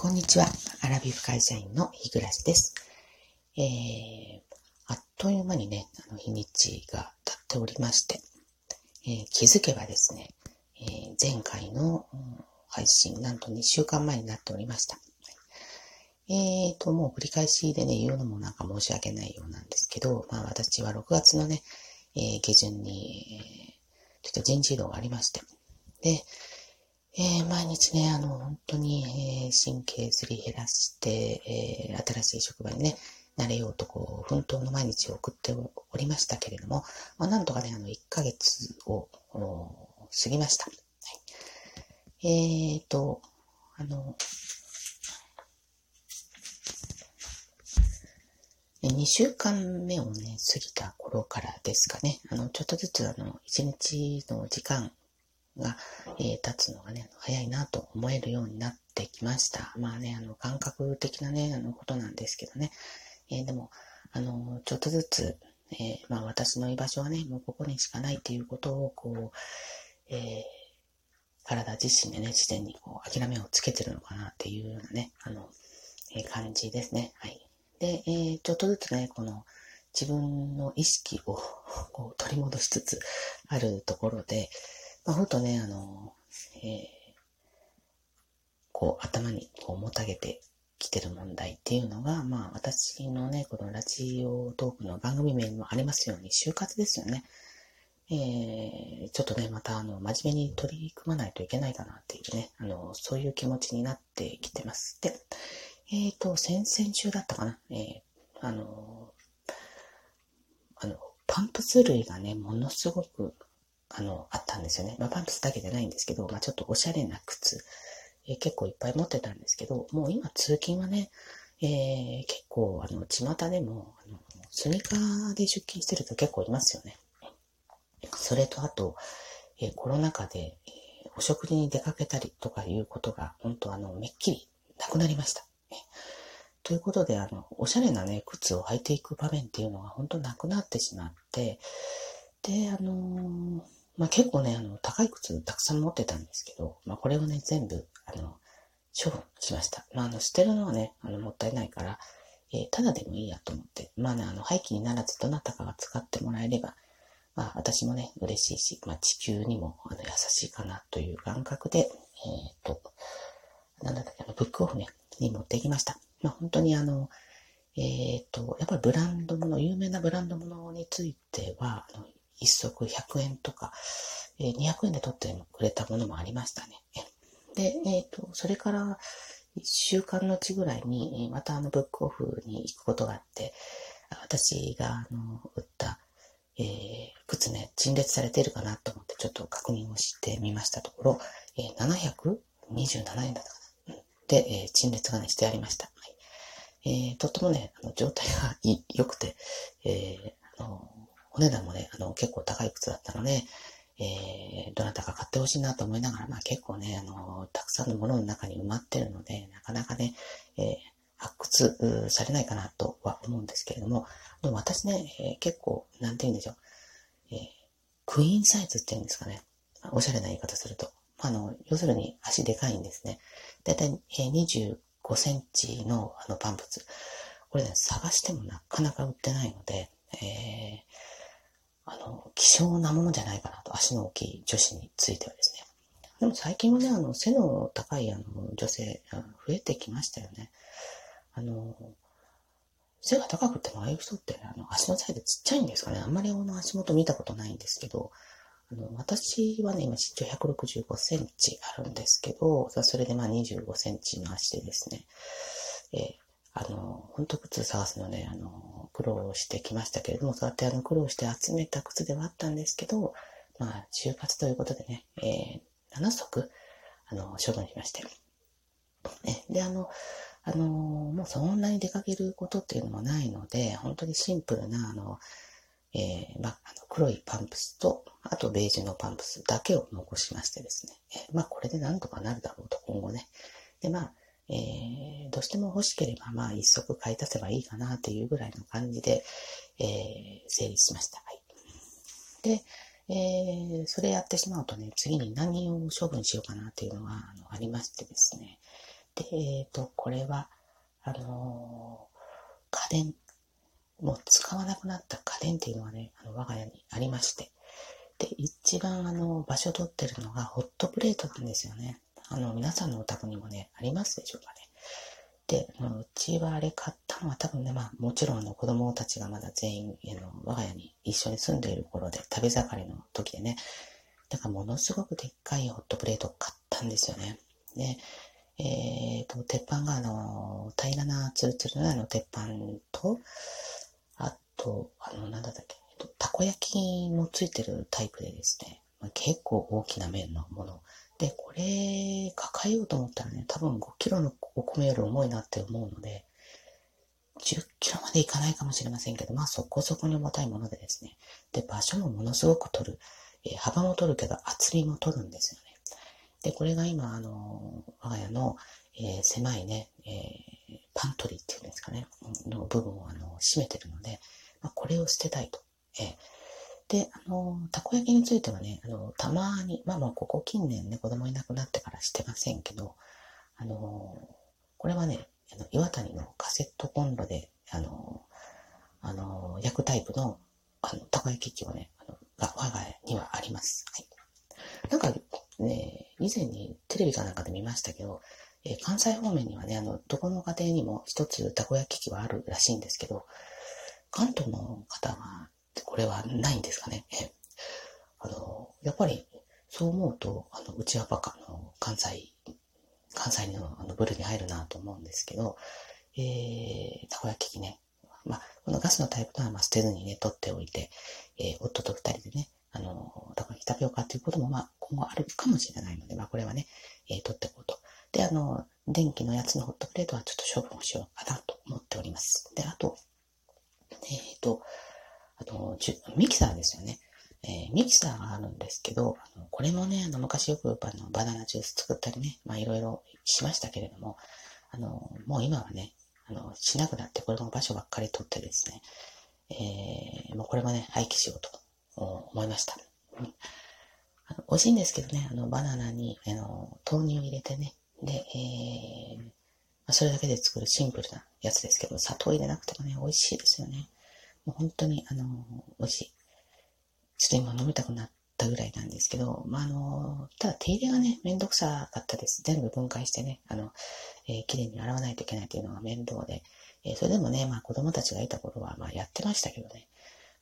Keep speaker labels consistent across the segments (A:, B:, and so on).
A: こんにちは。アラビフ会社員の日暮です。えー、あっという間にね、あの日にちが経っておりまして、えー、気づけばですね、えー、前回の配信、なんと2週間前になっておりました。えーと、もう繰り返しでね、言うのもなんか申し訳ないようなんですけど、まあ私は6月のね、えー、下旬にえ、ちょっと人事異動がありまして、で、えー、毎日ね、あの、本当に、えー、神経すり減らして、えー、新しい職場にね、慣れようとこう、奮闘の毎日を送っておりましたけれども、まあ、なんとかね、あの、1ヶ月を過ぎました。はい、えーと、あの、2週間目をね、過ぎた頃からですかね、あの、ちょっとずつあの、1日の時間が、えー、経つのがね、早いなと思えるようになってきました。まあね、あの、感覚的なね、あの、ことなんですけどね。えー、でも、あの、ちょっとずつ、えー、まあ私の居場所はね、もうここにしかないっていうことを、こう、えー、体自身でね、自然にこう、諦めをつけてるのかなっていうようなね、あの、えー、感じですね。はい。で、えー、ちょっとずつね、この、自分の意識をこう取り戻しつつあるところで、まあ、ふとね、あの、えー、こう、頭にこう、もたげてきてる問題っていうのが、まあ、私のね、このラジオトークの番組名にもありますように、就活ですよね。えー、ちょっとね、また、あの、真面目に取り組まないといけないかなっていうね、あの、そういう気持ちになってきてます。で、えっ、ー、と、先々週だったかな、えー、あの、あの、パンプス類がね、ものすごくあの、あったんですよね。まあ、パンプスだけじゃないんですけど、まあ、ちょっとおしゃれな靴、えー、結構いっぱい持ってたんですけど、もう今通勤はね、えー、結構、あの、巷でも、あの、スニーカーで出勤してると結構いますよね。それと、あと、えー、コロナ禍で、えー、お食事に出かけたりとかいうことが、本当あの、めっきりなくなりました。ということで、あの、おしゃれなね、靴を履いていく場面っていうのが本当なくなってしまって、で、あのーまあ結構ね、あの、高い靴たくさん持ってたんですけど、まあこれをね、全部、あの、処分しました。まああの、捨てるのはね、あの、もったいないから、えー、ただでもいいやと思って、まあね、あの、廃棄にならずどなたかが使ってもらえれば、まあ私もね、嬉しいし、まあ地球にもあの優しいかなという感覚で、えっ、ー、と、なんだったっけ、あの、ブックオフね、に持ってきました。まあ本当にあの、えっ、ー、と、やっぱりブランドもの、有名なブランドものについては、あの一足100円とか、えー、200円で取ってくれたものもありましたね。で、えっ、ー、と、それから1週間のうちぐらいに、またあのブックオフに行くことがあって、私があの売った、えー、靴ね、陳列されているかなと思ってちょっと確認をしてみましたところ、えー、727円だったかな。で、えー、陳列がね、してありました。はいえー、とってもね、あの状態が良くて、えー、あのお値段もね、あの、結構高い靴だったので、えー、どなたか買ってほしいなと思いながら、まあ結構ね、あの、たくさんのものの中に埋まってるので、なかなかね、えー、発掘されないかなとは思うんですけれども、でも私ね、えー、結構、なんて言うんでしょう、えー、クイーンサイズって言うんですかね。おしゃれな言い方すると。あの、要するに足でかいんですね。だいたい、え、25センチのあのパンプス。これね、探してもなかなか売ってないので、えー、あの、希少なものじゃないかなと、足の大きい女子についてはですね。でも最近はね、あの、背の高いあの女性、増えてきましたよね。あの、背が高くてもああいう人って、あの、足のサイズちっちゃいんですかね。あんまりあの足元見たことないんですけど、あの、私はね、今身長165センチあるんですけど、それでまあ25センチの足でですね、えー、あの、本当靴探すのね、あの、苦労してきましたけれども、そうやってあの、苦労して集めた靴ではあったんですけど、まあ、就活ということでね、えー、7足、あの、処分しまして。ね、で、あの、あの、もうそんなに出かけることっていうのもないので、本当にシンプルな、あの、えー、まあ、あの黒いパンプスと、あとベージュのパンプスだけを残しましてですね、えー、まあ、これでなんとかなるだろうと、今後ね。で、まあ、えー、どうしても欲しければ、まあ、一足買い足せばいいかなっていうぐらいの感じで、えー、整理しました。はい。で、えー、それやってしまうとね、次に何を処分しようかなっていうのがあのありましてですね。で、えっ、ー、と、これは、あの、家電、もう使わなくなった家電っていうのがね、あの我が家にありまして、で、一番あの、場所取ってるのがホットプレートなんですよね。あの、皆さんのお宅にもね、ありますでしょうかね。で、うちはあれ買ったのは多分ね、まあもちろんあの子供たちがまだ全員、あの、我が家に一緒に住んでいる頃で、食べ盛りの時でね、だからものすごくでっかいホットプレートを買ったんですよね。で、えっ、ー、と、鉄板があの、平らなツルツルなの鉄板と、あと、あの、なんだったっけ、たこ焼きもついてるタイプでですね、結構大きな麺のもの。で、これ、抱えようと思ったらね、多分5キロのお米より重いなって思うので、10キロまでいかないかもしれませんけど、まあそこそこに重たいものでですね。で、場所もものすごく取る。えー、幅も取るけど厚みも取るんですよね。で、これが今、あの、我が家の、えー、狭いね、えー、パントリーっていうんですかね、の部分をあの占めてるので、まあ、これを捨てたいと。えー、で、あの、たこ焼きについてはね、あの、たまに、まあまあ、ここ近年ね、子供いなくなってからしてませんけど、あの、これはね、あの岩谷のカセットコンロで、あの、あの、焼くタイプの、あの、たこ焼き器をね、あの、が我が家にはあります。はい。なんか、ね、以前にテレビかなんかで見ましたけど、えー、関西方面にはね、あの、どこの家庭にも一つたこ焼き器はあるらしいんですけど、関東の方は、これはないんですかね。あの、やっぱり、そう思うと、あの、うちはバカの関西、関西のあのブルに入るなと思うんですけど、えー、たこ焼き器ね。まあ、このガスのタイプのは、まあ、捨てずにね、取っておいて、えー、夫と二人でね、あの、たこ焼き食べようかということも、まあ、今後あるかもしれないので、まあ、これはね、えー、取っていこうと。で、あの、電気のやつのホットプレートはちょっと処分をしようかなと思っております。で、あと、えっ、ー、と、あと、ミキサーですよね。えー、ミキサーがあるんですけど、あのこれもね、あの昔よくあのバナナジュース作ったりね、まあいろいろしましたけれども、あの、もう今はね、あの、しなくなってこれも場所ばっかり取ってですね、えー、もうこれもね、廃棄しようと思いました。うん、あの美味しいんですけどね、あの、バナナに、あの、豆乳を入れてね、で、えー、まあ、それだけで作るシンプルなやつですけど、砂糖入れなくてもね、美味しいですよね。もう本当に、あの、美味しい。ちょっと今飲みたくなったぐらいなんですけど、まあ、あの、ただ手入れがね、めんどくさかったです。全部分解してね、あの、えー、綺麗に洗わないといけないというのが面倒で、えー、それでもね、まあ子供たちがいた頃は、まあやってましたけどね、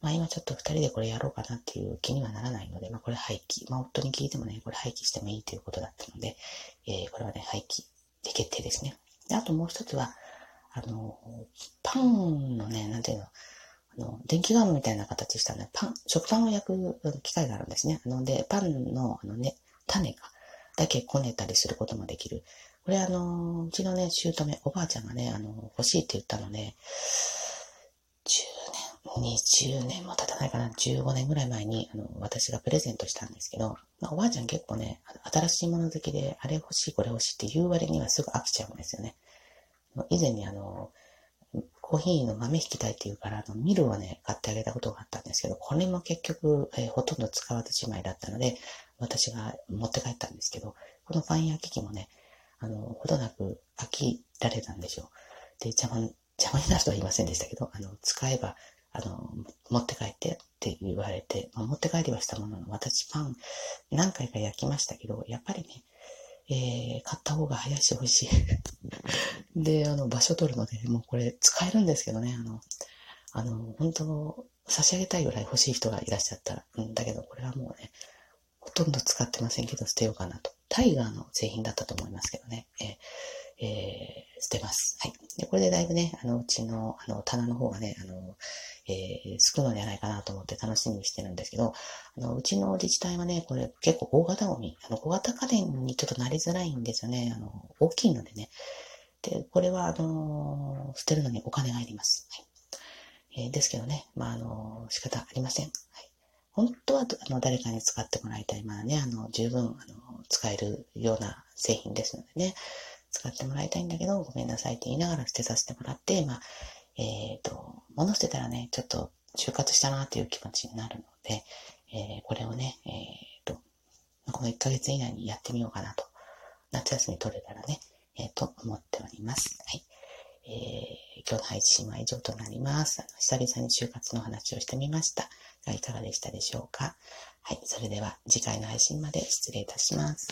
A: まあ今ちょっと二人でこれやろうかなっていう気にはならないので、まあこれ廃棄。まあ夫に聞いてもね、これ廃棄してもいいということだったので、えー、これはね、廃棄で決定ですね。で、あともう一つは、あの、パンのね、なんていうの、の、電気ガムみたいな形したね、パン、食パンを焼く機械があるんですね。なので、パンの、あのね、種が、だけこねたりすることもできる。これあの、うちのね、姑、おばあちゃんがね、あの、欲しいって言ったので、10年、20年も経たないかな、15年ぐらい前に、あの、私がプレゼントしたんですけど、まあ、おばあちゃん結構ね、新しいもの好きで、あれ欲しい、これ欲しいって言う割にはすぐ飽きちゃうんですよね。以前にあの、コーヒーの豆引きたいって言うから、あの、ミルをね、買ってあげたことがあったんですけど、これも結局、えー、ほとんど使わずじまいだったので、私が持って帰ったんですけど、このパン焼き器もね、あの、ほどなく飽きられたんでしょう。で、邪魔、邪魔になるとは言いませんでしたけど、あの、使えば、あの、持って帰ってって言われて、まあ、持って帰りはしたものの、私パン何回か焼きましたけど、やっぱりね、えー、買った方が早いし美味しい。で、あの、場所取るので、もうこれ使えるんですけどね、あの、あの、本当差し上げたいぐらい欲しい人がいらっしゃったら、うん、だけどこれはもうね、ほとんど使ってませんけど捨てようかなと。タイガーの製品だったと思いますけどね、えー、えー、捨てます。はい。で、これでだいぶね、あの、うちの、あの、棚の方がね、あの、えー、少のではないかなと思って楽しみにしてるんですけど、あの、うちの自治体はね、これ結構大型ゴミ、あの、小型家電にちょっとなりづらいんですよね。あの、大きいのでね。で、これは、あの、捨てるのにお金がいります。はい。えー、ですけどね、まあ、あの、仕方ありません。はい。本当は、あの、誰かに使ってもらいたい。まあね、あの、十分、あの、使えるような製品ですのでね、使ってもらいたいんだけど、ごめんなさいって言いながら捨てさせてもらって、まあ、えっ、ー、と、物捨てたらね、ちょっと就活したなっていう気持ちになるので、えー、これをね、えっ、と、この1ヶ月以内にやってみようかなと。夏休み取れたらね、えー、と思っております。はい。えー、今日の配信は以上となります。あの久々に就活の話をしてみましたが。いかがでしたでしょうか？はい。それでは次回の配信まで失礼いたします。